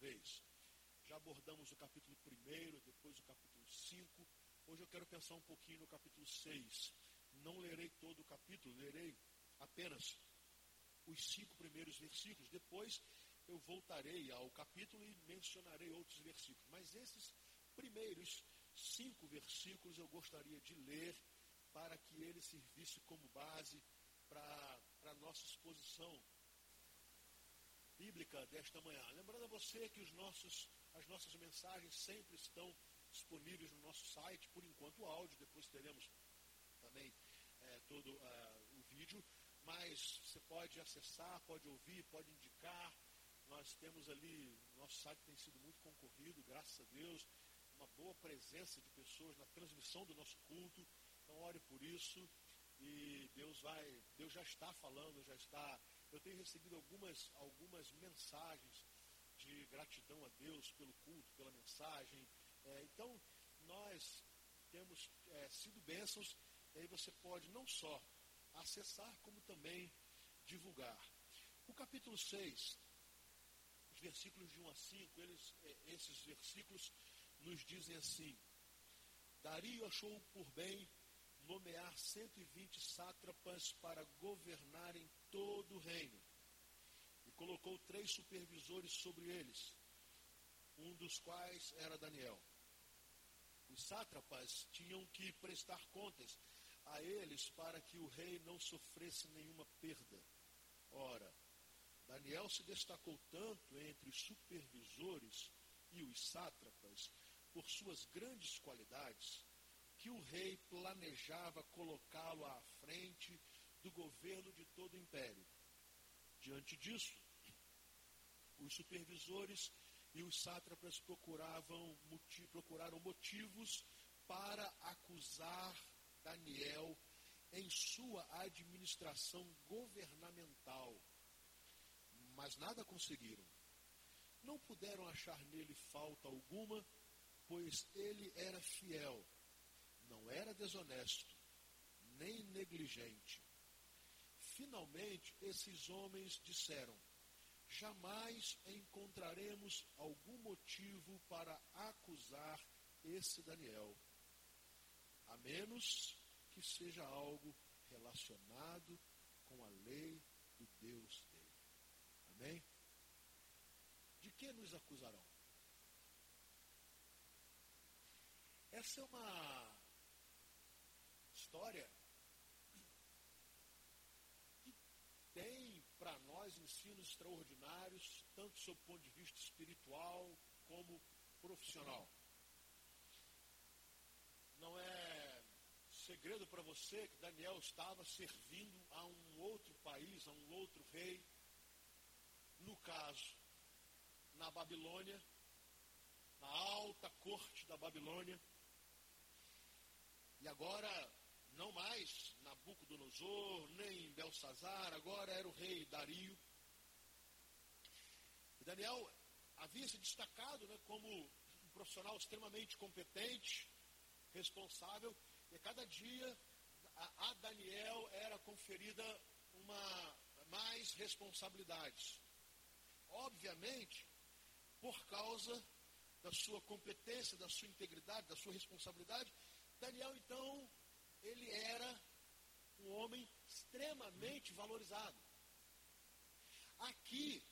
vez. Já abordamos o capítulo 1, depois o capítulo 5. Hoje eu quero pensar um pouquinho no capítulo 6. Não lerei todo o capítulo, lerei apenas os cinco primeiros versículos. Depois eu voltarei ao capítulo e mencionarei outros versículos. Mas esses primeiros cinco versículos eu gostaria de ler para que ele servisse como base para a nossa exposição bíblica desta manhã. Lembrando a você que os nossos, as nossas mensagens sempre estão disponíveis no nosso site, por enquanto o áudio, depois teremos também é, todo uh, o vídeo, mas você pode acessar, pode ouvir, pode indicar. Nós temos ali, nosso site tem sido muito concorrido, graças a Deus, uma boa presença de pessoas na transmissão do nosso culto. Então ore por isso e Deus vai, Deus já está falando, já está. Eu tenho recebido algumas, algumas mensagens de gratidão a Deus pelo culto, pela mensagem. É, então, nós temos é, sido bênçãos, e aí você pode não só acessar, como também divulgar. O capítulo 6, os versículos de 1 a 5, eles, é, esses versículos nos dizem assim: Dario achou por bem nomear 120 sátrapas para governarem todo o reino. E colocou três supervisores sobre eles, um dos quais era Daniel. Os sátrapas tinham que prestar contas a eles para que o rei não sofresse nenhuma perda. Ora, Daniel se destacou tanto entre os supervisores e os sátrapas por suas grandes qualidades que o rei planejava colocá-lo à frente do governo de todo o império. Diante disso, os supervisores e os sátrapas procuravam, procuraram motivos para acusar Daniel em sua administração governamental, mas nada conseguiram. Não puderam achar nele falta alguma, pois ele era fiel não era desonesto, nem negligente. Finalmente, esses homens disseram: jamais encontraremos algum motivo para acusar esse Daniel, a menos que seja algo relacionado com a lei do Deus dele. Amém? De que nos acusarão? Essa é uma história que tem para nós ensinos extraordinários, tanto sob o ponto de vista espiritual como profissional. Não é segredo para você que Daniel estava servindo a um outro país, a um outro rei, no caso, na Babilônia, na alta corte da Babilônia. E agora não mais Nabucodonosor, nem Belsazar, agora era o rei Dario. E Daniel havia se destacado né, como um profissional extremamente competente, responsável, e a cada dia a, a Daniel era conferida uma mais responsabilidades. Obviamente, por causa da sua competência, da sua integridade, da sua responsabilidade, Daniel então ele era um homem extremamente valorizado. Aqui,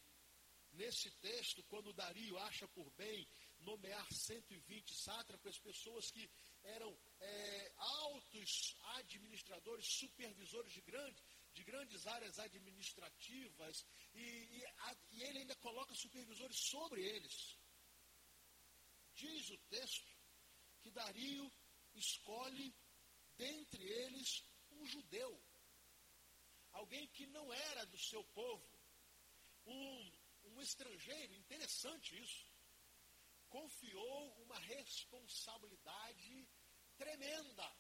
nesse texto, quando Dario acha por bem nomear 120 sátrapas, pessoas que eram é, altos administradores, supervisores de, grande, de grandes áreas administrativas, e, e, a, e ele ainda coloca supervisores sobre eles. Diz o texto que Dario escolhe dentre eles um judeu, alguém que não era do seu povo, um, um estrangeiro, interessante isso, confiou uma responsabilidade tremenda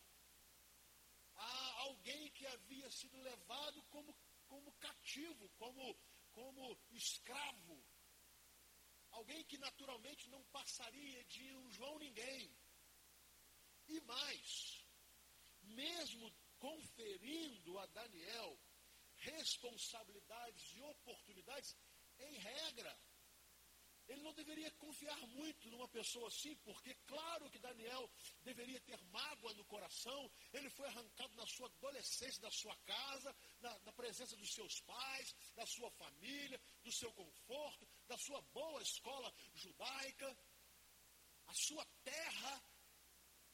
a alguém que havia sido levado como, como cativo, como, como escravo, alguém que naturalmente não passaria de um João ninguém. E mais, mesmo conferindo a Daniel responsabilidades e oportunidades, em regra, ele não deveria confiar muito numa pessoa assim, porque claro que Daniel deveria ter mágoa no coração, ele foi arrancado na sua adolescência da sua casa, na, na presença dos seus pais, da sua família, do seu conforto, da sua boa escola judaica, a sua terra.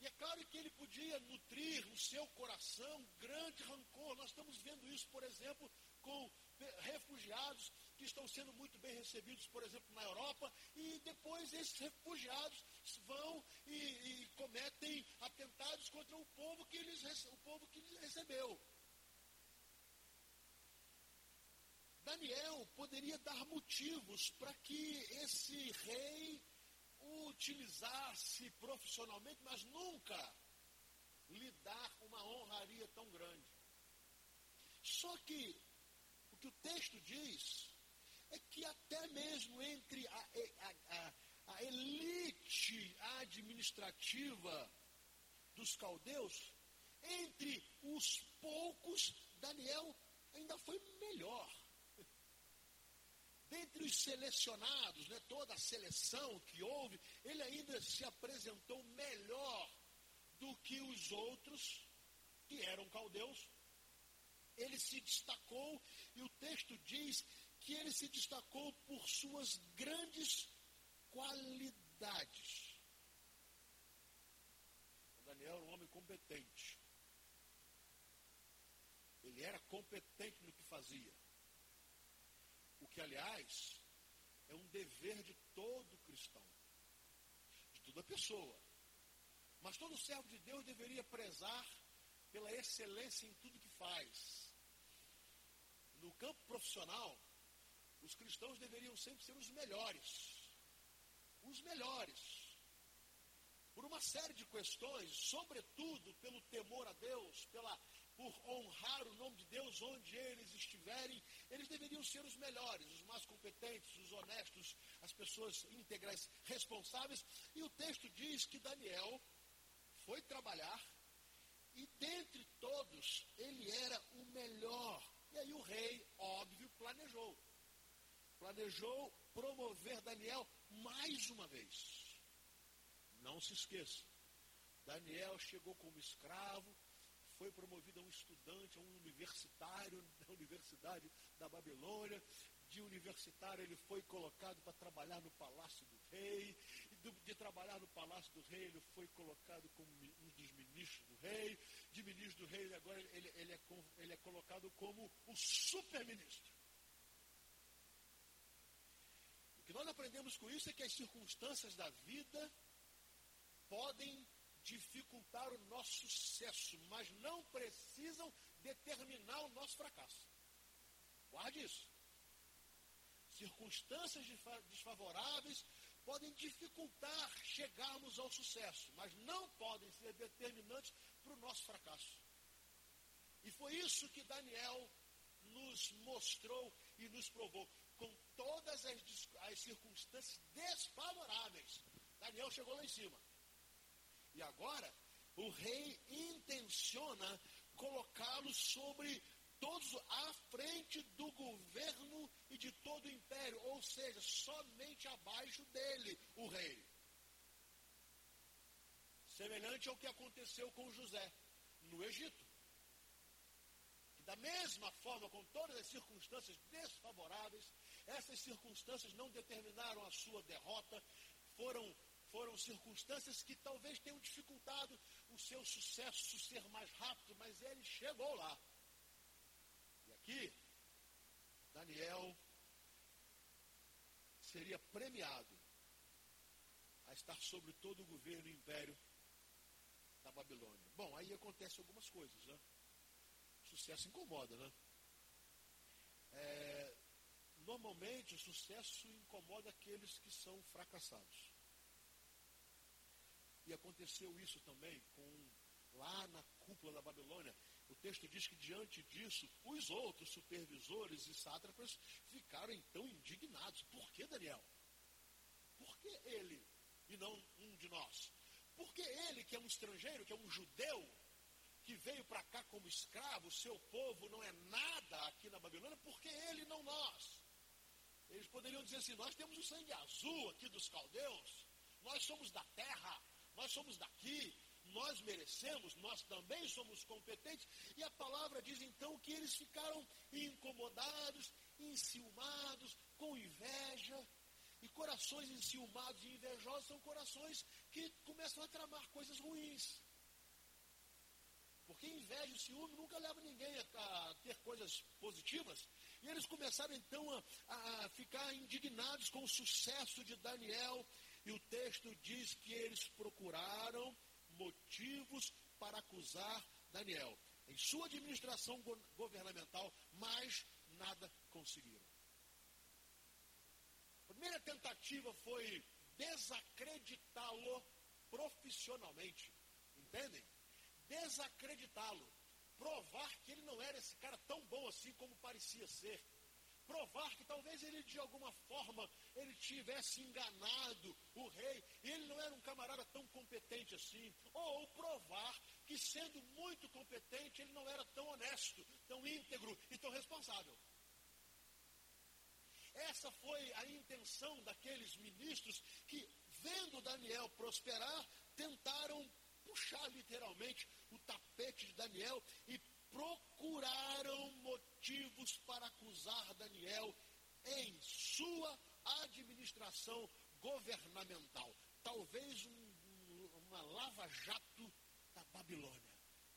E é claro que ele podia nutrir no seu coração grande rancor. Nós estamos vendo isso, por exemplo, com refugiados que estão sendo muito bem recebidos, por exemplo, na Europa, e depois esses refugiados vão e, e cometem atentados contra o povo que eles, o povo que eles recebeu. Daniel poderia dar motivos para que esse rei o utilizasse profissionalmente, mas nunca lhe dar uma honraria tão grande. Só que o que o texto diz é que até mesmo entre a, a, a, a elite administrativa dos caldeus, entre os poucos, Daniel ainda foi melhor. Dentre os selecionados, né, toda a seleção que houve, ele ainda se apresentou melhor do que os outros que eram caldeus. Ele se destacou e o texto diz que ele se destacou por suas grandes qualidades. Daniel era um homem competente. Ele era competente no que fazia. O que, aliás, é um dever de todo cristão, de toda pessoa. Mas todo servo de Deus deveria prezar pela excelência em tudo que faz. No campo profissional, os cristãos deveriam sempre ser os melhores. Os melhores. Por uma série de questões, sobretudo pelo temor a Deus, pela, por honrar o nome de Deus onde eles estiverem, eles deveriam ser os melhores, os mais competentes, os honestos, as pessoas íntegras, responsáveis. E o texto diz que Daniel foi trabalhar e dentre todos ele era o melhor. E aí o rei, óbvio, planejou planejou promover Daniel mais uma vez. Não se esqueça, Daniel chegou como escravo, foi promovido a um estudante, a um universitário da Universidade da Babilônia. De universitário, ele foi colocado para trabalhar no palácio do rei. De trabalhar no palácio do rei, ele foi colocado como um dos ministros do rei. De ministro do rei, agora ele, ele, é, ele é colocado como o super-ministro. O que nós aprendemos com isso é que as circunstâncias da vida podem dificultar o nosso sucesso, mas não precisam determinar o nosso fracasso. Guarde isso. Circunstâncias desfavoráveis podem dificultar chegarmos ao sucesso, mas não podem ser determinantes para o nosso fracasso. E foi isso que Daniel nos mostrou e nos provou com todas as, as circunstâncias desfavoráveis. Daniel chegou lá em cima. E agora, o rei intenciona colocá-lo sobre todos à frente do governo e de todo o império, ou seja, somente abaixo dele, o rei. Semelhante ao que aconteceu com José no Egito. Da mesma forma, com todas as circunstâncias desfavoráveis, essas circunstâncias não determinaram a sua derrota, foram, foram circunstâncias que talvez tenham dificultado o seu sucesso ser mais rápido, mas ele chegou lá. E aqui, Daniel seria premiado a estar sobre todo o governo e império da Babilônia. Bom, aí acontecem algumas coisas, né? O sucesso incomoda, né? É, Normalmente o sucesso incomoda aqueles que são fracassados. E aconteceu isso também com lá na cúpula da Babilônia. O texto diz que diante disso, os outros supervisores e sátrapas ficaram então indignados. Por que Daniel? Por que ele e não um de nós? Por que ele, que é um estrangeiro, que é um judeu, que veio para cá como escravo, seu povo não é nada aqui na Babilônia, por que ele não nós? Eles poderiam dizer assim: nós temos o sangue azul aqui dos caldeus, nós somos da terra, nós somos daqui, nós merecemos, nós também somos competentes. E a palavra diz então que eles ficaram incomodados, enciumados, com inveja. E corações enciumados e invejosos são corações que começam a tramar coisas ruins. Porque inveja e ciúme nunca leva ninguém a ter coisas positivas. E eles começaram então a, a ficar indignados com o sucesso de Daniel. E o texto diz que eles procuraram motivos para acusar Daniel em sua administração governamental, mas nada conseguiram. A primeira tentativa foi desacreditá-lo profissionalmente. Entendem? Desacreditá-lo. Provar que ele não era esse cara tão bom assim como parecia ser. Provar que talvez ele de alguma forma ele tivesse enganado o rei e ele não era um camarada tão competente assim. Ou provar que sendo muito competente ele não era tão honesto, tão íntegro e tão responsável. Essa foi a intenção daqueles ministros que, vendo Daniel prosperar, tentaram puxar literalmente o tapete de Daniel e procuraram motivos para acusar Daniel em sua administração governamental. Talvez um, uma lava-jato da Babilônia.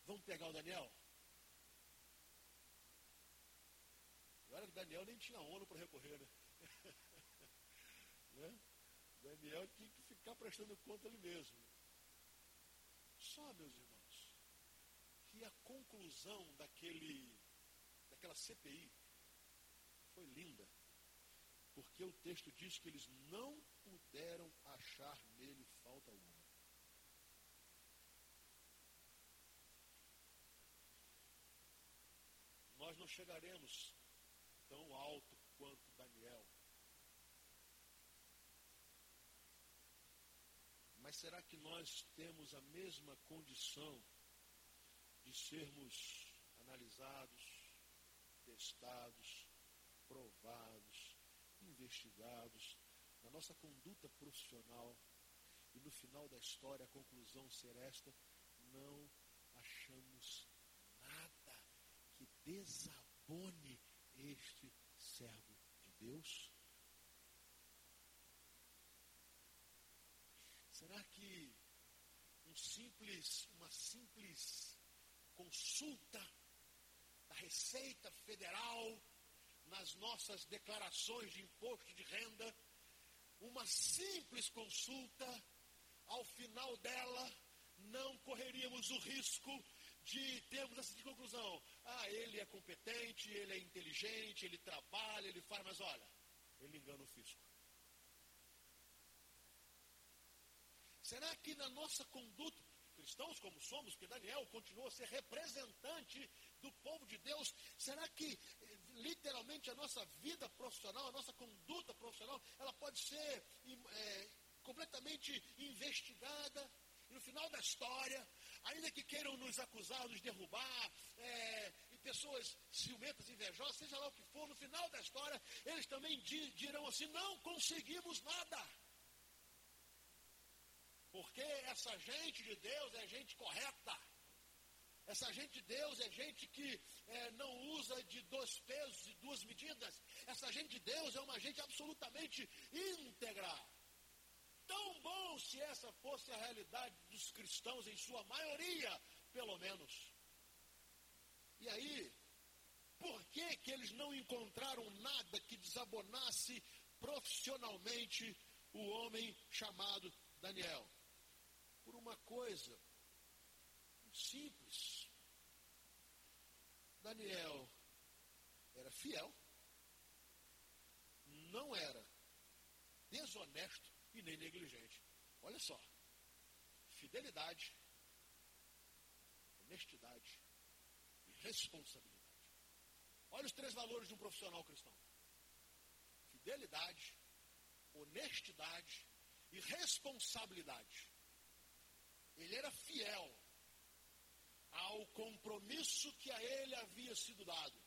Vamos pegar o Daniel? E olha que Daniel nem tinha ONU para recorrer, né? né? Daniel tinha que ficar prestando conta ele mesmo. Só, meus irmãos, que a conclusão daquele, daquela CPI foi linda, porque o texto diz que eles não puderam achar nele falta alguma. Nós não chegaremos tão alto quanto Daniel. Mas será que nós temos a mesma condição de sermos analisados, testados, provados, investigados na nossa conduta profissional e no final da história a conclusão ser esta: não achamos nada que desabone este servo de Deus? Será que um simples, uma simples consulta da Receita Federal nas nossas declarações de imposto de renda, uma simples consulta, ao final dela, não correríamos o risco de termos essa conclusão. Ah, ele é competente, ele é inteligente, ele trabalha, ele faz, mas olha, ele engana o fisco. Será que na nossa conduta, cristãos como somos, que Daniel continua a ser representante do povo de Deus, será que eh, literalmente a nossa vida profissional, a nossa conduta profissional, ela pode ser é, completamente investigada? E no final da história, ainda que queiram nos acusar, nos derrubar, é, e pessoas ciumentas, invejosas, seja lá o que for, no final da história, eles também dirão assim: não conseguimos nada. Porque essa gente de Deus é gente correta. Essa gente de Deus é gente que é, não usa de dois pesos e duas medidas. Essa gente de Deus é uma gente absolutamente íntegra. Tão bom se essa fosse a realidade dos cristãos, em sua maioria, pelo menos. E aí, por que, que eles não encontraram nada que desabonasse profissionalmente o homem chamado Daniel? Por uma coisa simples. Daniel era fiel, não era desonesto e nem negligente. Olha só, fidelidade, honestidade e responsabilidade. Olha os três valores de um profissional cristão: fidelidade, honestidade e responsabilidade. Ele era fiel ao compromisso que a ele havia sido dado.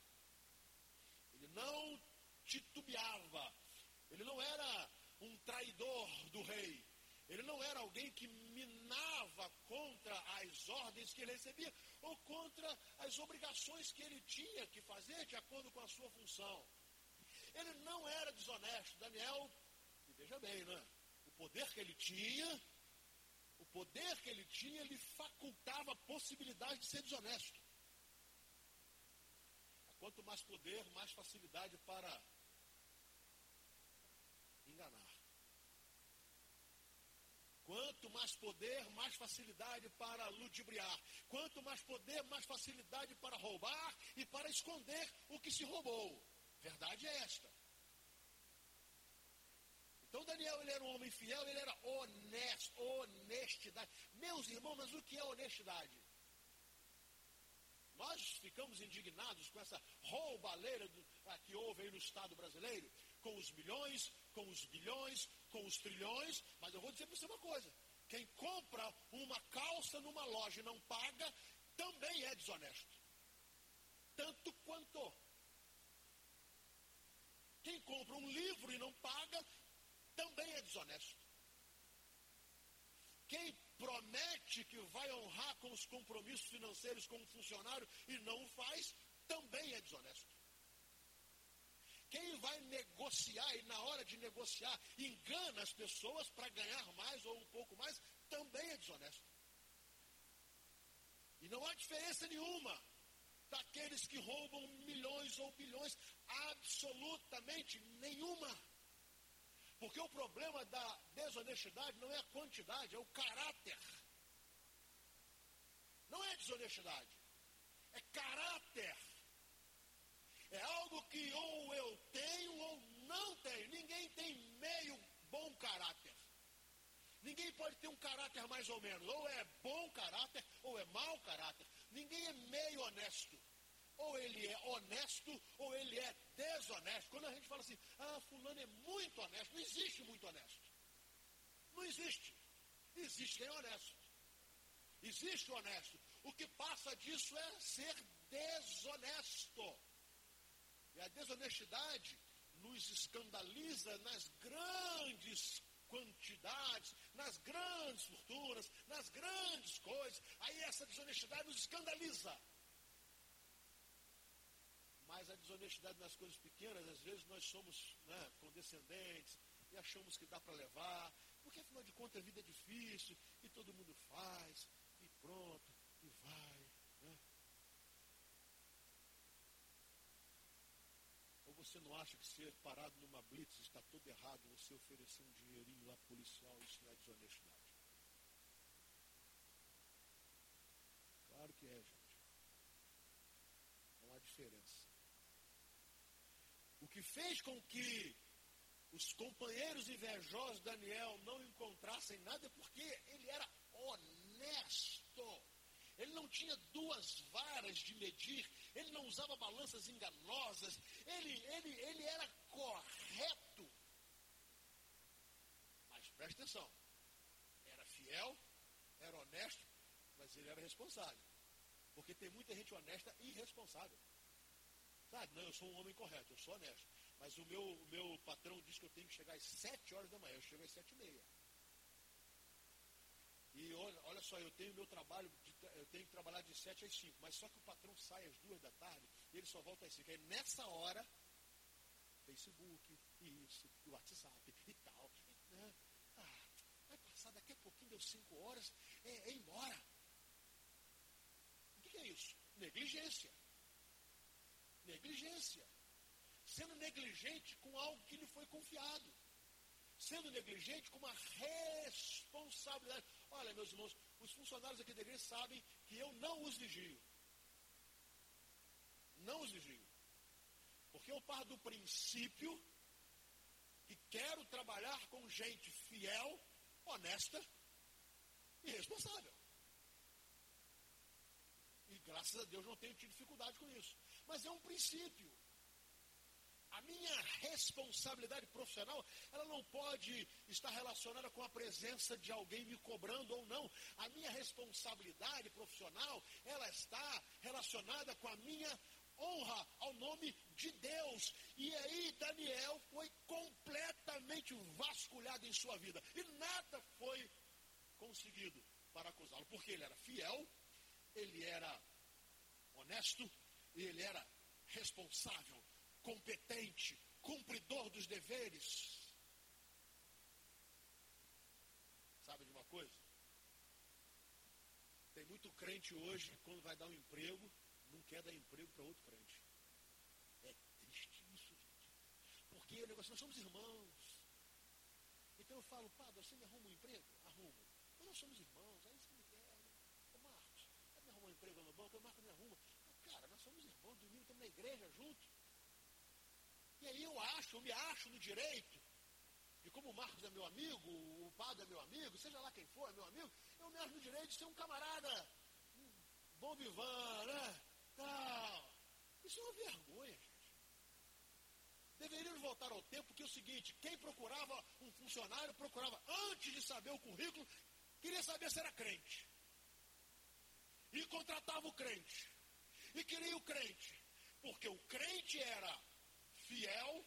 Ele não titubeava, Ele não era um traidor do rei. Ele não era alguém que minava contra as ordens que ele recebia ou contra as obrigações que ele tinha que fazer de acordo com a sua função. Ele não era desonesto. Daniel, veja bem, né? O poder que ele tinha, poder que ele tinha, lhe facultava a possibilidade de ser desonesto. Quanto mais poder, mais facilidade para enganar. Quanto mais poder, mais facilidade para ludibriar. Quanto mais poder, mais facilidade para roubar e para esconder o que se roubou. Verdade é esta. Então Daniel ele era um homem fiel, ele era honesto, honestidade. Meus irmãos, mas o que é honestidade? Nós ficamos indignados com essa roubalheira do, ah, que houve aí no Estado brasileiro, com os milhões, com os bilhões, com os trilhões, mas eu vou dizer para você uma coisa: quem compra uma calça numa loja e não paga, também é desonesto. Tanto quanto. Quem compra um livro e não paga, também é desonesto. Quem promete que vai honrar com os compromissos financeiros como funcionário e não o faz, também é desonesto. Quem vai negociar e na hora de negociar engana as pessoas para ganhar mais ou um pouco mais, também é desonesto. E não há diferença nenhuma daqueles que roubam milhões ou bilhões, absolutamente nenhuma. Porque o problema da desonestidade não é a quantidade, é o caráter. Não é desonestidade, é caráter. É algo que ou eu tenho ou não tenho. Ninguém tem meio bom caráter. Ninguém pode ter um caráter mais ou menos. Ou é bom caráter ou é mau caráter. Ninguém é meio honesto ou ele é honesto desonesto. Quando a gente fala assim, ah, fulano é muito honesto, não existe muito honesto. Não existe. Existe quem é honesto. Existe o honesto. O que passa disso é ser desonesto. E a desonestidade nos escandaliza nas grandes quantidades, nas grandes fortunas, nas grandes coisas. Aí essa desonestidade nos escandaliza. A desonestidade nas coisas pequenas, às vezes nós somos né, condescendentes e achamos que dá para levar, porque afinal de contas a vida é difícil e todo mundo faz, e pronto, e vai. Né? Ou você não acha que ser parado numa blitz está todo errado, você oferecer um dinheirinho lá policial, isso não é desonestidade? Claro que é, gente. Não há diferença. Que fez com que os companheiros invejosos de Daniel não encontrassem nada é porque ele era honesto. Ele não tinha duas varas de medir, ele não usava balanças enganosas, ele, ele, ele era correto. Mas preste atenção, era fiel, era honesto, mas ele era responsável. Porque tem muita gente honesta e irresponsável. Sabe? Não, eu sou um homem correto, eu sou honesto. Mas o meu, o meu patrão diz que eu tenho que chegar às sete horas da manhã, eu chego às sete e meia. E olha, olha só, eu tenho meu trabalho, de, eu tenho que trabalhar de sete às cinco, mas só que o patrão sai às duas da tarde e ele só volta às cinco. Aí nessa hora, Facebook, isso, WhatsApp e tal. Né? ah, vai passar daqui a pouquinho, deu cinco horas, é, é embora. O que é isso? Negligência negligência. Sendo negligente com algo que lhe foi confiado. Sendo negligente com uma responsabilidade. Olha, meus irmãos, os funcionários aqui da igreja sabem que eu não os vigio. Não os vigio. Porque eu paro do princípio que quero trabalhar com gente fiel, honesta e responsável. E graças a Deus não tenho tido dificuldade com isso mas é um princípio. A minha responsabilidade profissional, ela não pode estar relacionada com a presença de alguém me cobrando ou não. A minha responsabilidade profissional, ela está relacionada com a minha honra ao nome de Deus. E aí Daniel foi completamente vasculhado em sua vida. E nada foi conseguido para acusá-lo, porque ele era fiel, ele era honesto e ele era responsável, competente, cumpridor dos deveres. Sabe de uma coisa? Tem muito crente hoje, quando vai dar um emprego, não quer dar emprego para outro crente. É triste isso, gente. Porque o negócio, nós somos irmãos. Então eu falo, Padre, você me arruma um emprego? Arrumo. Mas nós somos irmãos, é isso que me quer. Né? Ô Marcos, você me arrumar um emprego no banco? O Marcos me arruma. Somos irmãos, domingo estamos na igreja junto. E aí eu acho, eu me acho no direito e como o Marcos é meu amigo, o padre é meu amigo, seja lá quem for, é meu amigo, eu me acho no direito de ser um camarada, um bom vivan, né? Tal. Isso é uma vergonha, gente. Deveríamos voltar ao tempo que é o seguinte, quem procurava um funcionário, procurava antes de saber o currículo, queria saber se era crente. E contratava o crente. E queria o crente. Porque o crente era fiel,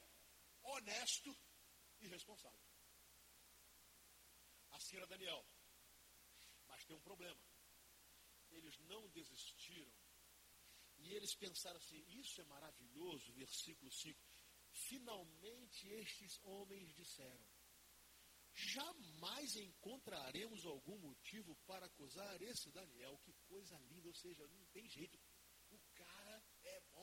honesto irresponsável. Assim era Daniel. Mas tem um problema. Eles não desistiram. E eles pensaram assim: isso é maravilhoso, versículo 5. Finalmente estes homens disseram: jamais encontraremos algum motivo para acusar esse Daniel. Que coisa linda, ou seja, não tem jeito.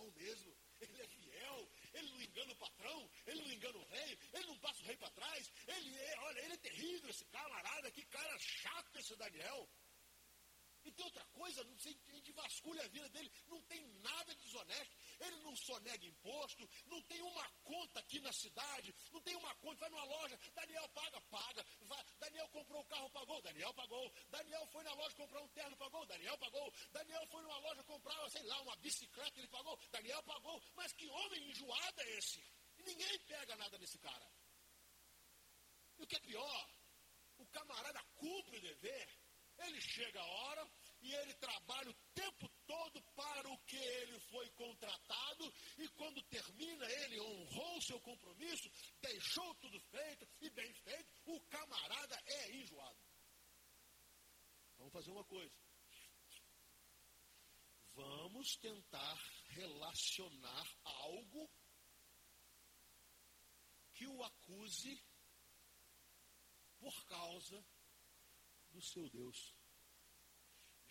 Bom mesmo. Ele é fiel, ele não engana o patrão, ele não engana o rei, ele não passa o rei para trás, ele é, olha, ele é terrível, esse camarada, que cara chato esse Daniel. E tem outra coisa, não sei, a gente vasculha a vida dele, não tem nada de desonesto, ele não sonega imposto, não tem uma conta aqui na cidade, não tem uma conta, vai numa loja, Daniel paga, paga, vai, Daniel comprou o carro, pagou, Daniel pagou, Daniel foi na loja comprar um terno, pagou, Daniel pagou, Daniel foi numa loja comprar, sei lá, uma bicicleta, ele pagou, Daniel pagou, mas que homem enjoado é esse? E ninguém pega nada nesse cara. E o que é pior, o camarada cumpre o dever, ele chega a hora e ele trabalha o tempo todo para o que ele foi contratado, e quando termina, ele honrou seu compromisso, deixou tudo feito e bem feito, o camarada é enjoado. Vamos fazer uma coisa. Vamos tentar relacionar algo que o acuse por causa do seu Deus.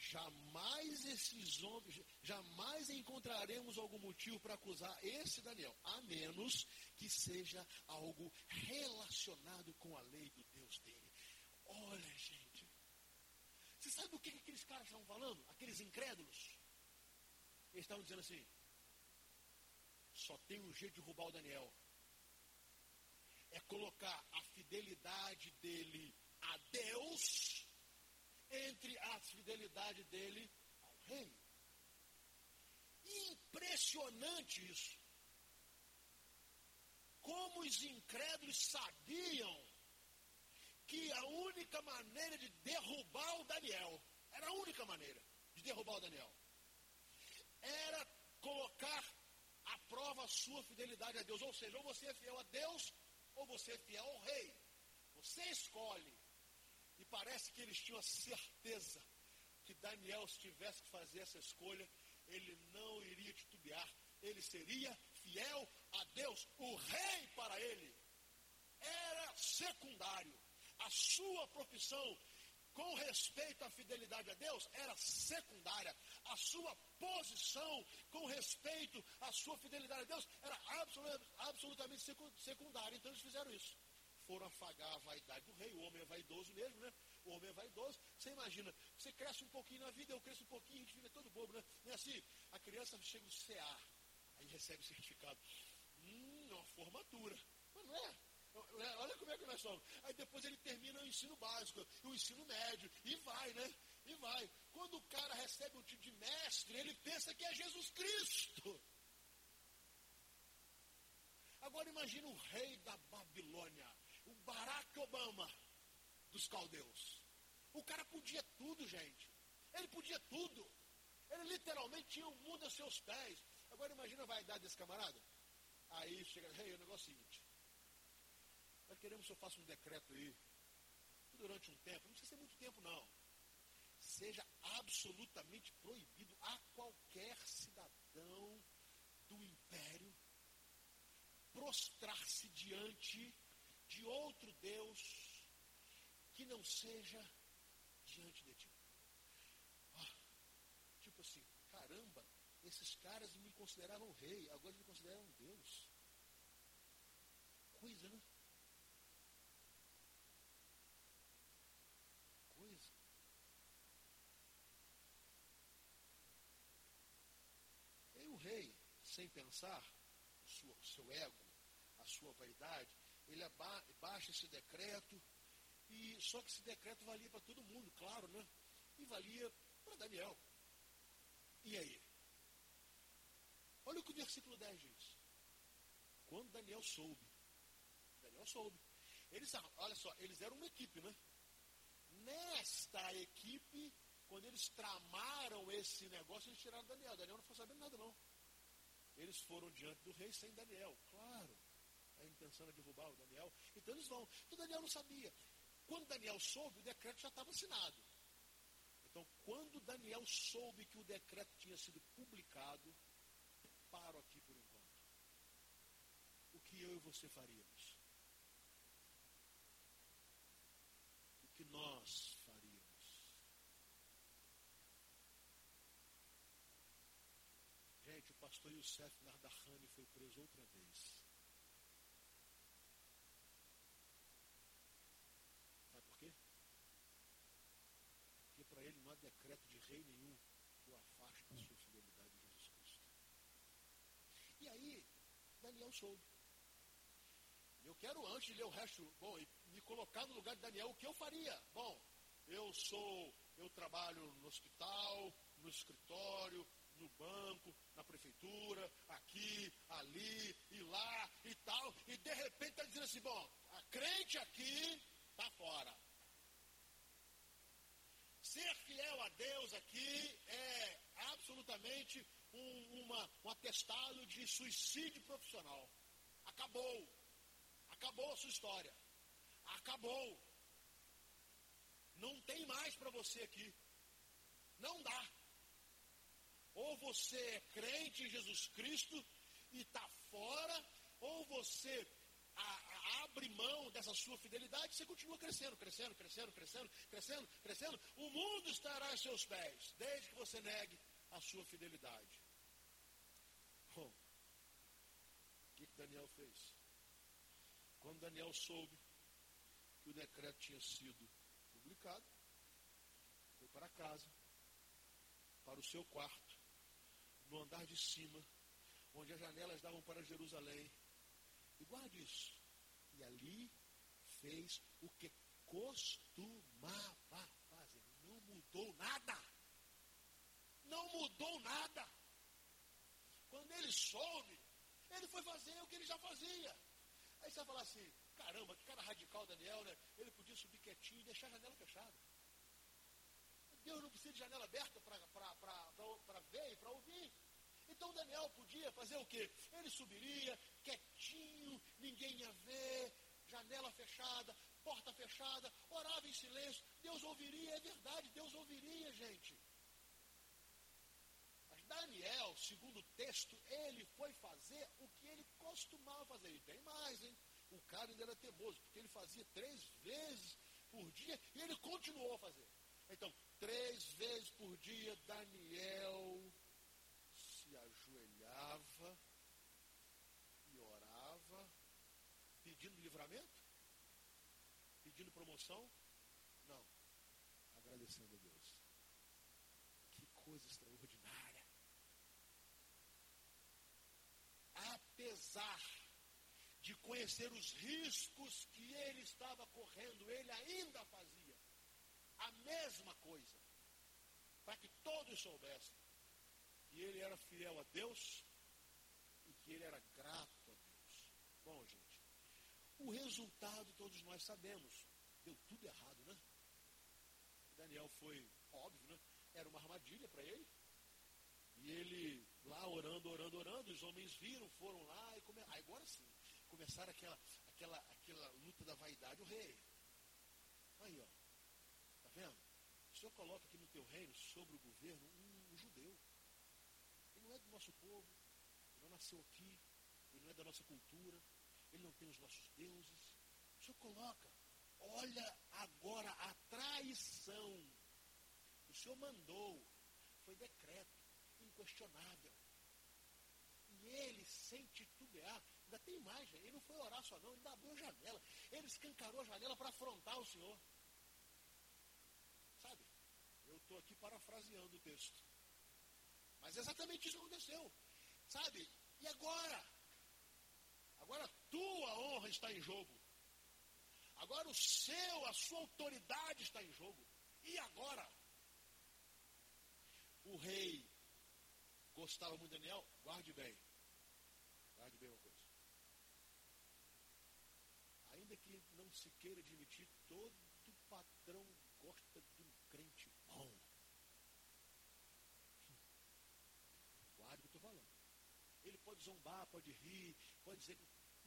Jamais esses homens, jamais encontraremos algum motivo para acusar esse Daniel, a menos que seja algo relacionado com a lei do Deus dele. Olha, gente, você sabe o que aqueles caras estavam falando? Aqueles incrédulos? Eles estavam dizendo assim: só tem um jeito de roubar o Daniel. É colocar a fidelidade dele a Deus entre a fidelidade dele ao rei. Impressionante isso. Como os incrédulos sabiam que a única maneira de derrubar o Daniel, era a única maneira de derrubar o Daniel, era colocar à prova a sua fidelidade a Deus. Ou seja, ou você é fiel a Deus, ou você é fiel ao rei. Você escolhe. E parece que eles tinham a certeza que Daniel, se tivesse que fazer essa escolha, ele não iria titubear. Ele seria fiel a Deus. O rei para ele era secundário. A sua profissão com respeito à fidelidade a Deus era secundária. A sua posição com respeito à sua fidelidade a Deus era absolutamente secundária. Então eles fizeram isso foram afagar a vaidade do rei. O homem é vaidoso mesmo, né? O homem é vaidoso. Você imagina, você cresce um pouquinho na vida, eu cresço um pouquinho, a gente fica todo bobo, né? Não é assim? A criança chega no CA, aí recebe o certificado. Hum, é uma formatura. Mas não é. Olha como é que nós somos. Aí depois ele termina o ensino básico, o ensino médio, e vai, né? E vai. Quando o cara recebe o título de mestre, ele pensa que é Jesus Cristo. Agora imagine o rei da Babilônia Barack Obama dos caldeus. O cara podia tudo, gente. Ele podia tudo. Ele literalmente tinha o mundo a seus pés. Agora imagina a vaidade desse camarada. Aí chega, hey, o negócio é o seguinte. Nós queremos que eu faça um decreto aí, durante um tempo, não precisa ser muito tempo não. Seja absolutamente proibido a qualquer cidadão do império prostrar-se diante de outro Deus que não seja diante de ti. Ah, tipo assim, caramba, esses caras me consideravam rei, agora me consideram Deus. Coisa, né? Coisa. E o rei, sem pensar, o seu ego, a sua vaidade, ele baixa esse decreto, e só que esse decreto valia para todo mundo, claro, né? E valia para Daniel. E aí? Olha o que o versículo 10 diz. Quando Daniel soube, Daniel soube. Eles, olha só, eles eram uma equipe, né? Nesta equipe, quando eles tramaram esse negócio, eles tiraram Daniel. Daniel não foi sabendo nada, não. Eles foram diante do rei sem Daniel, claro. A intenção era derrubar o Daniel. Então eles vão. Então Daniel não sabia. Quando Daniel soube, o decreto já estava assinado. Então, quando Daniel soube que o decreto tinha sido publicado, paro aqui por enquanto. O que eu e você faríamos? O que nós Gente, o pastor Youssef Nardahani foi preso outra vez. Sabe por quê? Porque para ele não há decreto de rei nenhum o afaste da sua fidelidade em Jesus Cristo. E aí, Daniel soube. Eu quero, antes de ler o resto, bom, me colocar no lugar de Daniel, o que eu faria? Bom, eu sou, eu trabalho no hospital, no escritório, no banco, na prefeitura, aqui, ali e lá e tal, e de repente está dizendo assim, bom, a crente aqui está fora. Ser fiel a Deus aqui é absolutamente um, uma, um atestado de suicídio profissional. Acabou. Acabou a sua história. Acabou. Não tem mais para você aqui. Não dá. Ou você é crente em Jesus Cristo e está fora, ou você abre mão dessa sua fidelidade, você continua crescendo, crescendo, crescendo, crescendo, crescendo, crescendo. O mundo estará aos seus pés, desde que você negue a sua fidelidade. Bom, o que, que Daniel fez? Quando Daniel soube que o decreto tinha sido publicado, foi para casa, para o seu quarto, no andar de cima, onde as janelas davam para Jerusalém. E guarde isso. E ali fez o que costumava fazer. Não mudou nada. Não mudou nada. Quando ele soube, ele foi fazer o que ele já fazia. Aí você vai falar assim, caramba, que cara radical Daniel, né? Ele podia subir quietinho e deixar a janela fechada. Deus não precisa de janela aberta para ver e para ouvir. Então Daniel podia fazer o quê? Ele subiria quietinho, ninguém ia ver, janela fechada, porta fechada, orava em silêncio. Deus ouviria, é verdade, Deus ouviria, gente. Mas Daniel, segundo o texto, ele foi fazer o que ele costumava fazer. E tem mais, hein? O cara ainda era teimoso, porque ele fazia três vezes por dia e ele continuou a fazer. Então, Três vezes por dia, Daniel ajoelhava e orava, pedindo livramento? Pedindo promoção? Não. Agradecendo a Deus. Que coisa extraordinária. Apesar de conhecer os riscos que ele estava correndo, ele ainda fazia a mesma coisa, para que todos soubessem que ele era fiel a Deus e que ele era grato a Deus. Bom, gente, o resultado todos nós sabemos. Deu tudo errado, né? Daniel foi óbvio, né? Era uma armadilha para ele. E ele, lá orando, orando, orando, os homens viram, foram lá e come... agora sim, começaram aquela, aquela, aquela luta da vaidade. O rei, aí ó, tá vendo? O Senhor coloca aqui no teu reino, sobre o governo, um, um judeu. Ele não é do nosso povo, ele não nasceu aqui, ele não é da nossa cultura, ele não tem os nossos deuses. O Senhor coloca, olha agora a traição. O Senhor mandou, foi decreto, inquestionável. E ele, sem titubear, ainda tem mais, ele não foi orar só não, ele abriu a janela. Ele escancarou a janela para afrontar o Senhor. Sabe? Eu estou aqui parafraseando o texto. Mas exatamente isso aconteceu. Sabe? E agora? Tua honra está em jogo. Agora o seu, a sua autoridade está em jogo. E agora? O rei gostava muito de Daniel? Guarde bem. Guarde bem uma coisa. Ainda que não se queira admitir, todo patrão gosta de um crente bom. Guarde o que eu estou falando. Ele pode zombar, pode rir, pode dizer.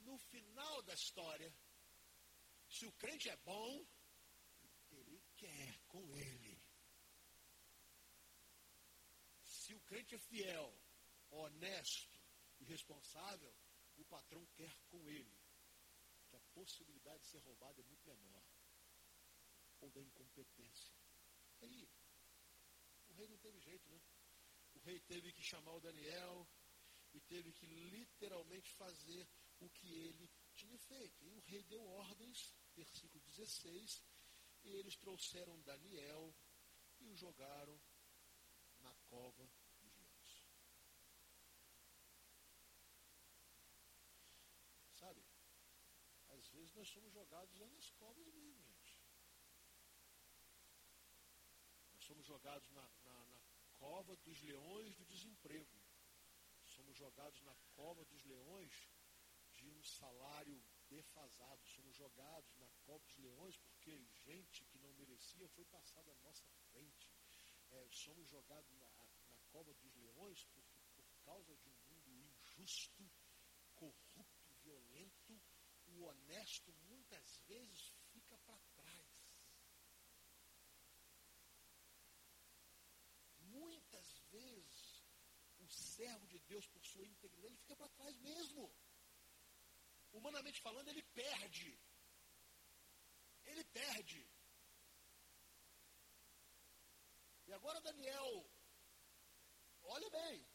No final da história, se o crente é bom, ele quer com ele. Se o crente é fiel, honesto e responsável, o patrão quer com ele. Que a possibilidade de ser roubado é muito menor. Ou da incompetência. Aí, o rei não teve jeito, né? O rei teve que chamar o Daniel e teve que literalmente fazer o que ele tinha feito. E o rei deu ordens versículo 16, e eles trouxeram Daniel e o jogaram na cova dos leões. Sabe? Às vezes nós somos jogados lá nas covas mesmo, gente. Nós somos jogados na, na, na cova dos leões do desemprego. Somos jogados na cova dos leões de um salário defasados, somos jogados na cova dos leões porque gente que não merecia foi passada à nossa frente. É, somos jogados na, na cova dos leões porque, por causa de um mundo injusto, corrupto, violento, o honesto muitas vezes fica para trás. Muitas vezes o servo de Deus, por sua integridade, ele fica para trás mesmo humanamente falando, ele perde. Ele perde. E agora Daniel, olha bem,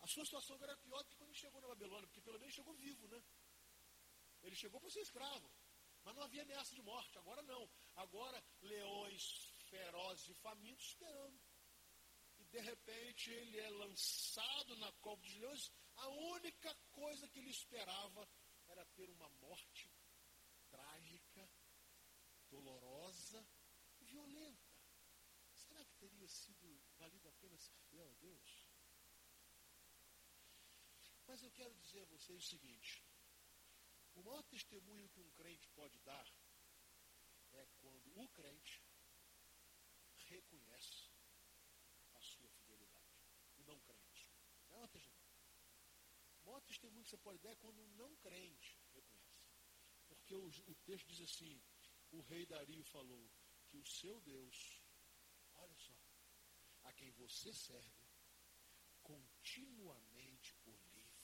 a sua situação era pior do que quando ele chegou na Babilônia, porque pelo menos chegou vivo, né? Ele chegou para ser escravo, mas não havia ameaça de morte. Agora não. Agora leões ferozes e famintos esperando. E de repente ele é lançado na cova dos leões. A única coisa que ele esperava era ter uma morte trágica, dolorosa violenta. Será que teria sido valido a pena ser fiel a Deus? Mas eu quero dizer a vocês o seguinte: o maior testemunho que um crente pode dar é quando o crente reconhece a sua fidelidade. O não crente. É uma testemunho. O maior testemunho que você pode dar é quando um não crente reconhece. Porque o, o texto diz assim: o rei Dario falou que o seu Deus, olha só, a quem você serve, continuamente o livre.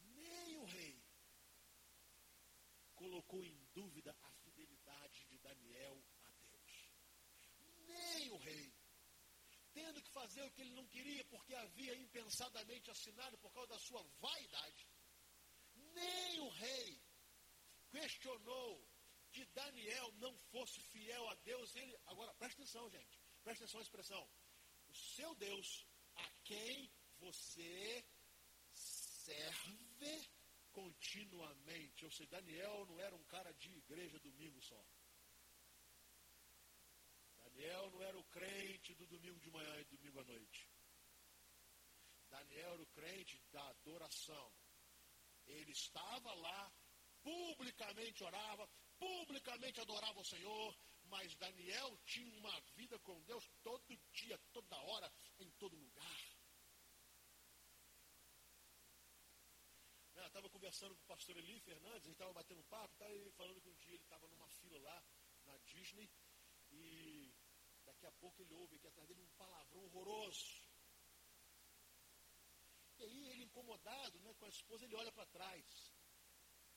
Nem o rei colocou em dúvida a fidelidade de Daniel a Deus. Nem o rei tendo que fazer o que ele não queria, porque havia impensadamente assinado por causa da sua vaidade. Nem o rei questionou que Daniel não fosse fiel a Deus. Ele, agora, presta atenção, gente. Presta atenção à expressão. O seu Deus, a quem você serve continuamente. Ou seja, Daniel não era um cara de igreja domingo só. Daniel não era o crente do domingo de manhã e domingo à noite. Daniel era o crente da adoração. Ele estava lá, publicamente orava, publicamente adorava o Senhor, Mas Daniel tinha uma vida com Deus todo dia, toda hora, em todo lugar. Eu estava conversando com o pastor Eli Fernandes, gente estava batendo papo, tá, e falando que um dia ele estava numa fila lá na Disney e daqui a pouco ele ouve aqui atrás dele um palavrão horroroso. E aí ele incomodado né, com a esposa, ele olha para trás.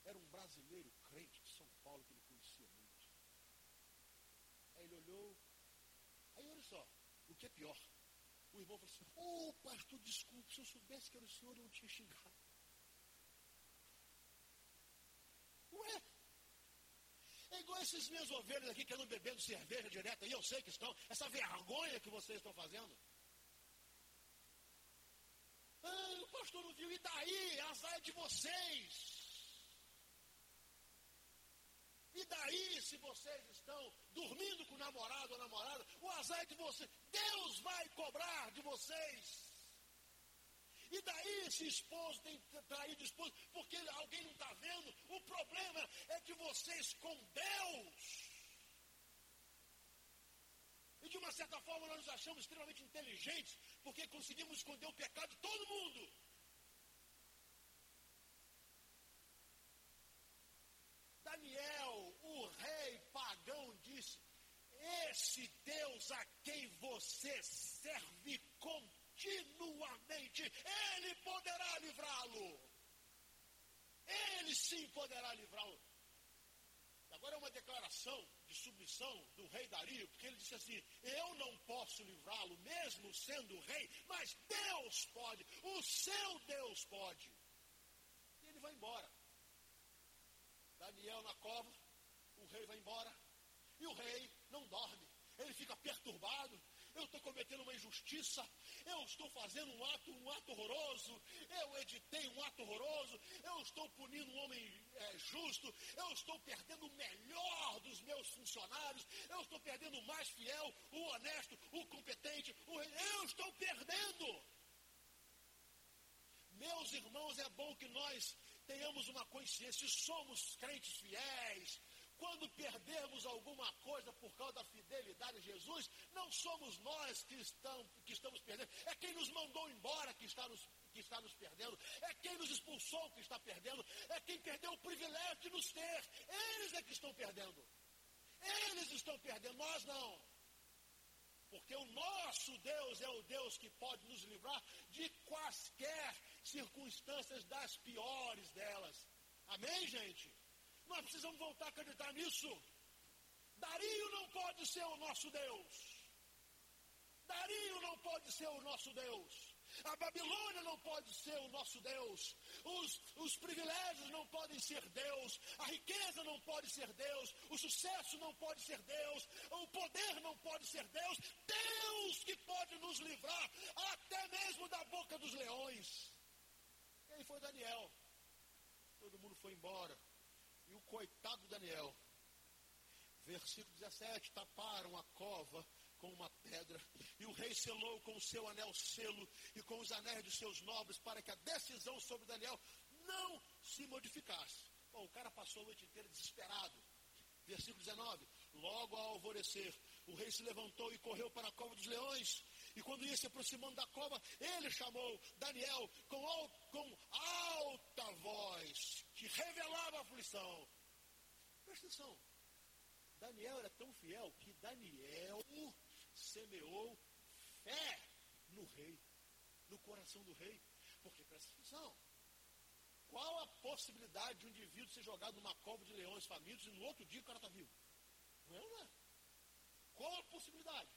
Era um brasileiro crente de São Paulo que ele conhecia muito. Aí ele olhou, aí olha só, o que é pior. O irmão falou assim, ô oh, pastor, desculpe, se eu soubesse que era o senhor, eu não tinha xingado. Ué, igual esses minhas ovelhas aqui que andam bebendo cerveja direto, e eu sei que estão, essa vergonha que vocês estão fazendo. Ah, o pastor não viu, e daí? Azar é de vocês. E daí, se vocês estão dormindo com o namorado ou namorada, o azar é de vocês. Deus vai cobrar de vocês. E daí, se esposo tem traído esposo, porque alguém não está vendo, o problema é que vocês com Deus. E de uma certa forma nós nos achamos extremamente inteligentes, porque conseguimos esconder o pecado de todo mundo. Daniel, o rei pagão, disse: Esse Deus a quem você serve continuamente, ele poderá livrá-lo. Ele sim poderá livrá-lo. Agora é uma declaração de submissão do rei Dario, porque ele disse assim: Eu não posso livrá-lo, mesmo sendo rei, mas Deus pode, o seu Deus pode. E ele vai embora. Daniel na cova, o rei vai embora, e o rei não dorme, ele fica perturbado, eu estou cometendo uma injustiça, eu estou fazendo um ato, um ato horroroso, eu editei um ato horroroso, eu estou punindo um homem é, justo, eu estou perdendo o melhor dos meus funcionários, eu estou perdendo o mais fiel, o honesto, o competente, o, eu estou perdendo. Meus irmãos, é bom que nós tenhamos uma consciência, somos crentes fiéis, quando perdermos alguma coisa por causa da fidelidade a Jesus, não somos nós que, estão, que estamos perdendo, é quem nos mandou embora que está nos, que está nos perdendo, é quem nos expulsou que está perdendo, é quem perdeu o privilégio de nos ter. Eles é que estão perdendo. Eles estão perdendo, nós não. Porque o nosso Deus é o Deus que pode nos livrar de quaisquer circunstâncias das piores delas. Amém, gente? Nós precisamos voltar a acreditar nisso. Dario não pode ser o nosso Deus. Dario não pode ser o nosso Deus. A Babilônia não pode ser o nosso Deus. Os, os privilégios não podem ser Deus. A riqueza não pode ser Deus. O sucesso não pode ser Deus. O poder não pode ser Deus. Deus que pode nos livrar até mesmo da boca dos leões. E aí foi Daniel. Todo mundo foi embora. Coitado Daniel, versículo 17: taparam a cova com uma pedra, e o rei selou com o seu anel selo e com os anéis dos seus nobres, para que a decisão sobre Daniel não se modificasse. Bom, o cara passou a noite inteira desesperado. Versículo 19: Logo ao alvorecer, o rei se levantou e correu para a cova dos leões. E quando ia se aproximando da cova, ele chamou Daniel com, com alta voz, que revelava a aflição. Presta atenção. Daniel era tão fiel que Daniel semeou fé no rei, no coração do rei. Porque presta atenção. Qual a possibilidade de um indivíduo ser jogado numa cova de leões famintos e no outro dia o cara está vivo? Não é, não é? Qual a possibilidade?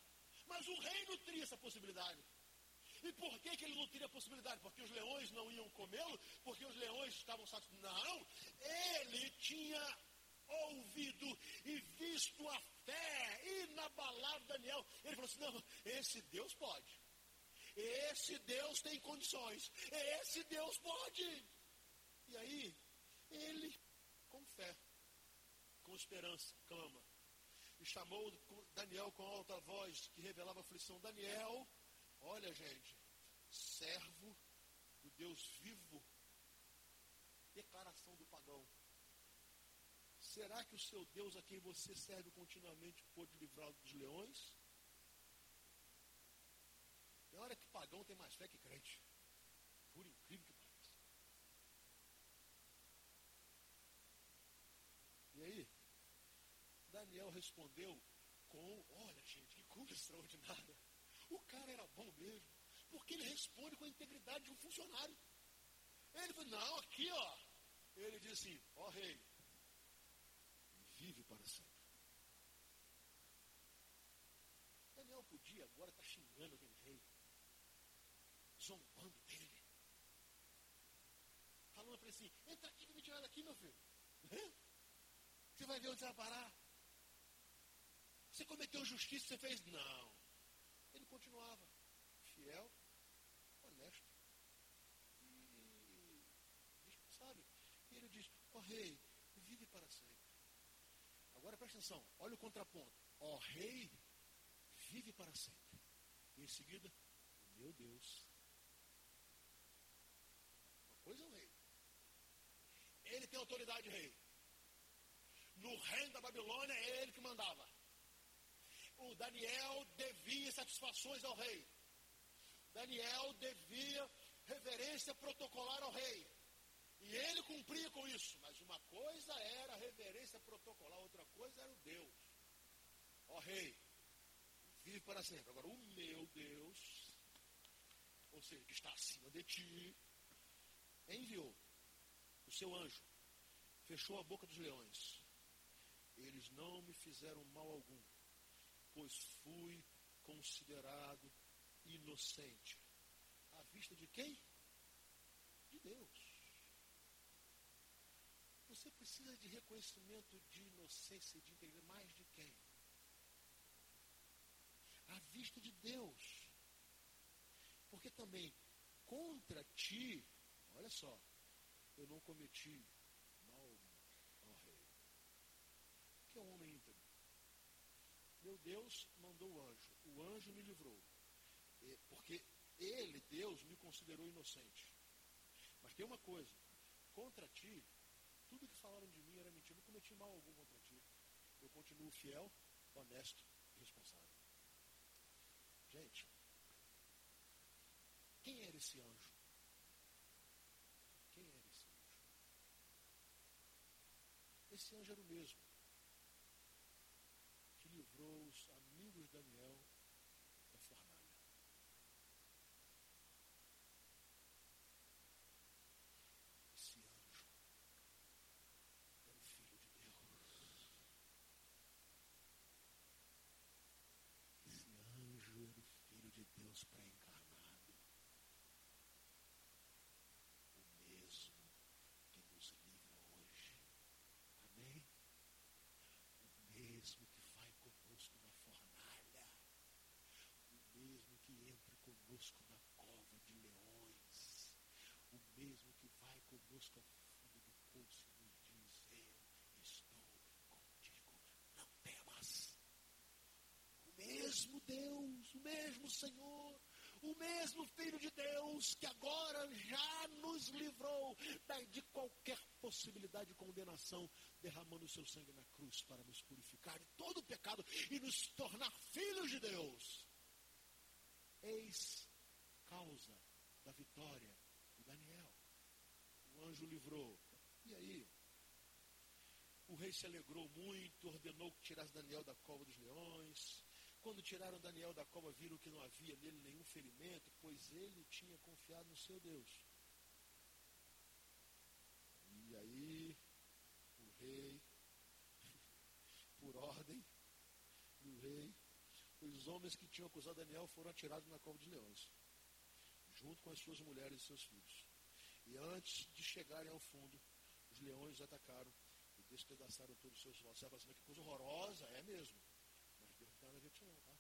Mas o rei nutria essa possibilidade. E por que, que ele nutria a possibilidade? Porque os leões não iam comê-lo? Porque os leões estavam satisfeitos? Não. Ele tinha ouvido e visto a fé inabalável de Daniel. Ele falou assim: não, esse Deus pode. Esse Deus tem condições. Esse Deus pode. E aí, ele, com fé, com esperança, clama e chamou Daniel com alta voz, que revelava aflição. Daniel, olha gente, servo do Deus vivo. Declaração. Será que o seu Deus a quem você serve continuamente pôde livrá-lo dos leões? Tem hora que pagão tem mais fé que crente. Por incrível que pareça. E aí, Daniel respondeu com, olha gente, que coisa extraordinária. O cara era bom mesmo, porque ele responde com a integridade de um funcionário. Ele falou, não, aqui ó. Ele disse assim, ó rei, vive para sempre. Daniel podia agora estar tá xingando aquele rei, zombando dele. Falando para ele assim, entra aqui para me tirar daqui, meu filho. Você vai ver onde você vai parar. Você cometeu justiça, você fez? Não. Ele continuava fiel, honesto. E, sabe? E ele diz, ó oh, rei. Agora presta atenção, olha o contraponto. Ó rei, vive para sempre. E em seguida, meu Deus. Uma coisa é o rei. Ele tem autoridade rei. No reino da Babilônia é ele que mandava o Daniel devia satisfações ao rei. Daniel devia reverência protocolar ao rei. E ele cumpria com isso. Mas uma coisa era a reverência protocolar, outra coisa era o Deus. Ó rei, vive para sempre. Agora, o meu Deus, ou seja, que está acima de ti, enviou o seu anjo, fechou a boca dos leões. Eles não me fizeram mal algum pois fui considerado inocente. À vista de quem? De Deus. Você precisa de reconhecimento de inocência e de integridade mais de quem? À vista de Deus. Porque também contra ti, olha só, eu não cometi mal ao rei. Que é um homem íntegro. Meu Deus mandou o anjo. O anjo me livrou. Porque ele, Deus, me considerou inocente. Mas tem uma coisa: contra ti, tudo que falaram de mim era mentira. Não cometi mal algum contra ti. Eu continuo fiel, honesto e responsável. Gente, quem era esse anjo? Quem era esse anjo? Esse anjo era o mesmo livrou os amigos de Daniel da fornalha. Esse anjo era o Filho de Deus. Esse anjo era o Filho de Deus pré-encarnado. O mesmo que nos livra hoje. Amém? O mesmo que conosco na cova de leões, o mesmo que vai conosco ao fundo do poço e nos diz: Eu estou contigo, não temas. O mesmo Deus, o mesmo Senhor, o mesmo Filho de Deus que agora já nos livrou de qualquer possibilidade de condenação, derramando o seu sangue na cruz para nos purificar de todo o pecado e nos tornar filhos de Deus. Eis causa da vitória de Daniel. O anjo livrou. E aí? O rei se alegrou muito, ordenou que tirasse Daniel da cova dos leões. Quando tiraram Daniel da cova, viram que não havia nele nenhum ferimento, pois ele tinha confiado no seu Deus. E aí, o rei, por ordem do rei, os homens que tinham acusado Daniel foram atirados na cova dos leões junto com as suas mulheres e seus filhos. E antes de chegarem ao fundo, os leões atacaram e despedaçaram todos os seus ossos. Assim, que coisa horrorosa, é mesmo. Mas Deus não tem nada a ver com isso não, tá?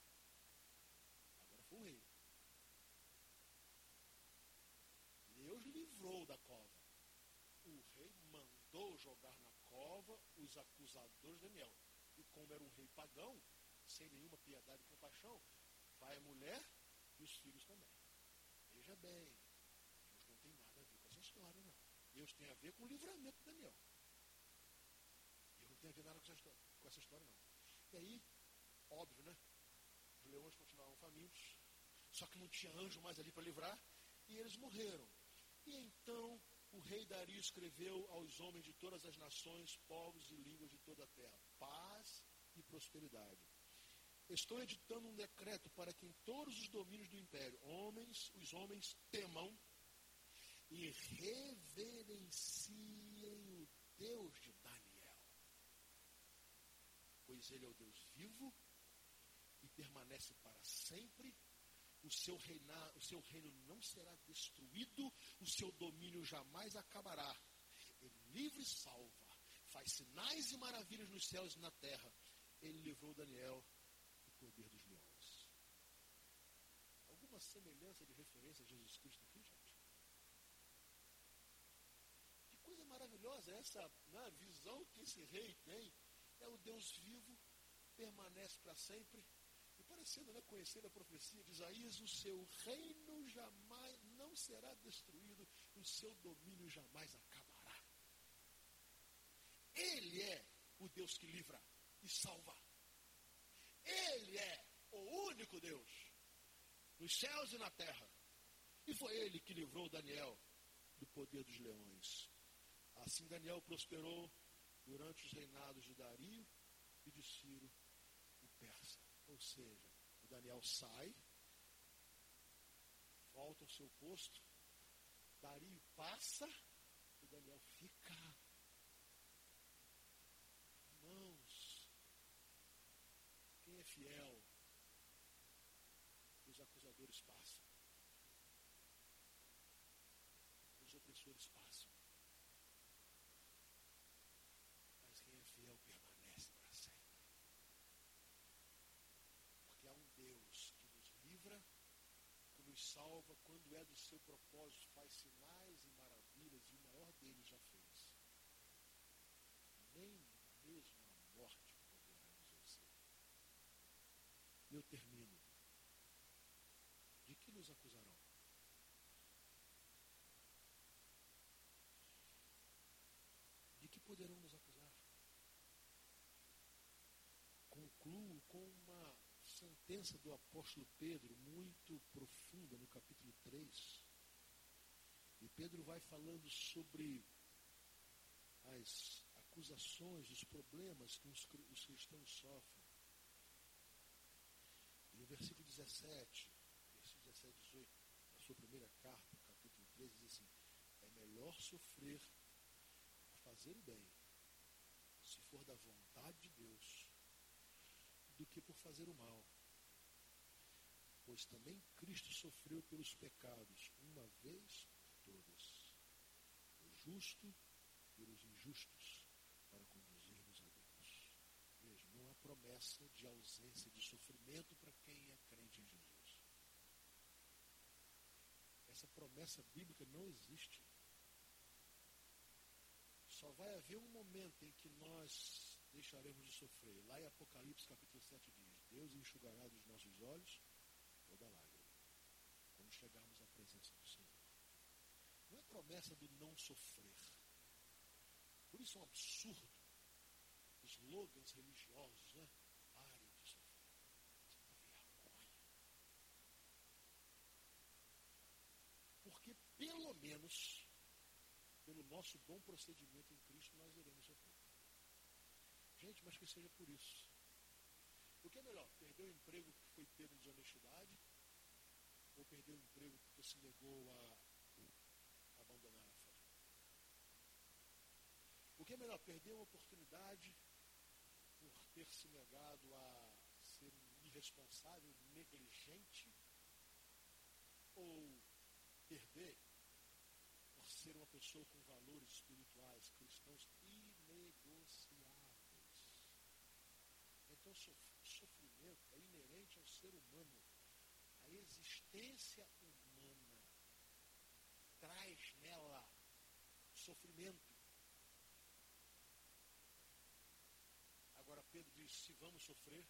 O rei. Deus livrou da cova. O rei mandou jogar na cova os acusadores de Daniel. E como era um rei pagão, sem nenhuma piedade e compaixão, vai a mulher e os filhos também. Veja bem, Deus não tem nada a ver com essa história, não. Deus tem a ver com o livramento de Daniel. Deus não tem a ver nada com essa história, com essa história não. E aí, óbvio, né? Os leões continuavam famintos, só que não tinha anjo mais ali para livrar, e eles morreram. E então o rei Dario escreveu aos homens de todas as nações, povos e línguas de toda a terra: paz e prosperidade. Estou editando um decreto para que em todos os domínios do império, homens, os homens temam e reverenciem o Deus de Daniel. Pois ele é o Deus vivo e permanece para sempre o seu, reinar, o seu reino não será destruído, o seu domínio jamais acabará. Ele livre e salva, faz sinais e maravilhas nos céus e na terra. Ele livrou Daniel do poder dos leões. Alguma semelhança de referência a Jesus Cristo aqui, gente? Que coisa maravilhosa é essa né, visão que esse rei tem. É o Deus vivo, permanece para sempre parecendo né, conhecer a profecia de Isaías, o seu reino jamais não será destruído, o seu domínio jamais acabará. Ele é o Deus que livra e salva. Ele é o único Deus nos céus e na terra. E foi ele que livrou Daniel do poder dos leões. Assim Daniel prosperou durante os reinados de Dario e de Ciro. Ou seja, o Daniel sai, volta ao seu posto, Dario passa, o Daniel fica. Irmãos, quem é fiel, os acusadores passam. Os opressores passam. Salva quando é do seu propósito, faz sinais e maravilhas, e o maior deles já fez. Nem mesmo a morte poderá nos vencer. Eu termino. De que nos acusarão? De que poderão nos acusar? Concluo com uma sentença do apóstolo Pedro, muito profunda, no capítulo 3. E Pedro vai falando sobre as acusações, os problemas que os, os cristãos sofrem. E no versículo 17, versículo 17 18, na sua primeira carta, capítulo 3, diz assim: É melhor sofrer por fazer o bem, se for da vontade de Deus, do que por fazer o mal. Pois também Cristo sofreu pelos pecados, uma vez por todas, o justo pelos injustos, para conduzir-nos a Deus. Veja, não há promessa de ausência de sofrimento para quem é crente em Jesus. Essa promessa bíblica não existe. Só vai haver um momento em que nós deixaremos de sofrer. Lá em Apocalipse capítulo 7 diz: Deus enxugará dos nossos olhos toda lágrima. Quando chegarmos à presença do Senhor. Não é promessa do não sofrer. Por isso é um absurdo. Slogans religiosos, né? Pare de sofrer. Vergonha. Porque pelo menos, pelo nosso bom procedimento em Cristo, nós iremos sofrer. Gente, mas que seja por isso. O que é melhor? Perder o emprego que foi pego de desonestidade? Ou perder o emprego porque se negou a abandonar a fé? O que é melhor? Perder uma oportunidade por ter se negado a ser irresponsável, negligente? Ou perder por ser uma pessoa com valores espirituais cristãos inegociáveis? Então, ao ser humano, a existência humana, traz nela sofrimento. Agora Pedro diz: se vamos sofrer,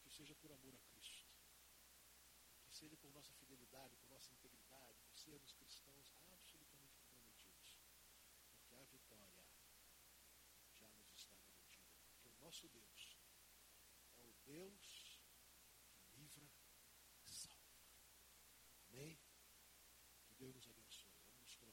que seja por amor a Cristo, que seja por nossa fidelidade, por nossa integridade, por sermos cristãos absolutamente comprometidos, porque a vitória já nos está garantida, porque o nosso Deus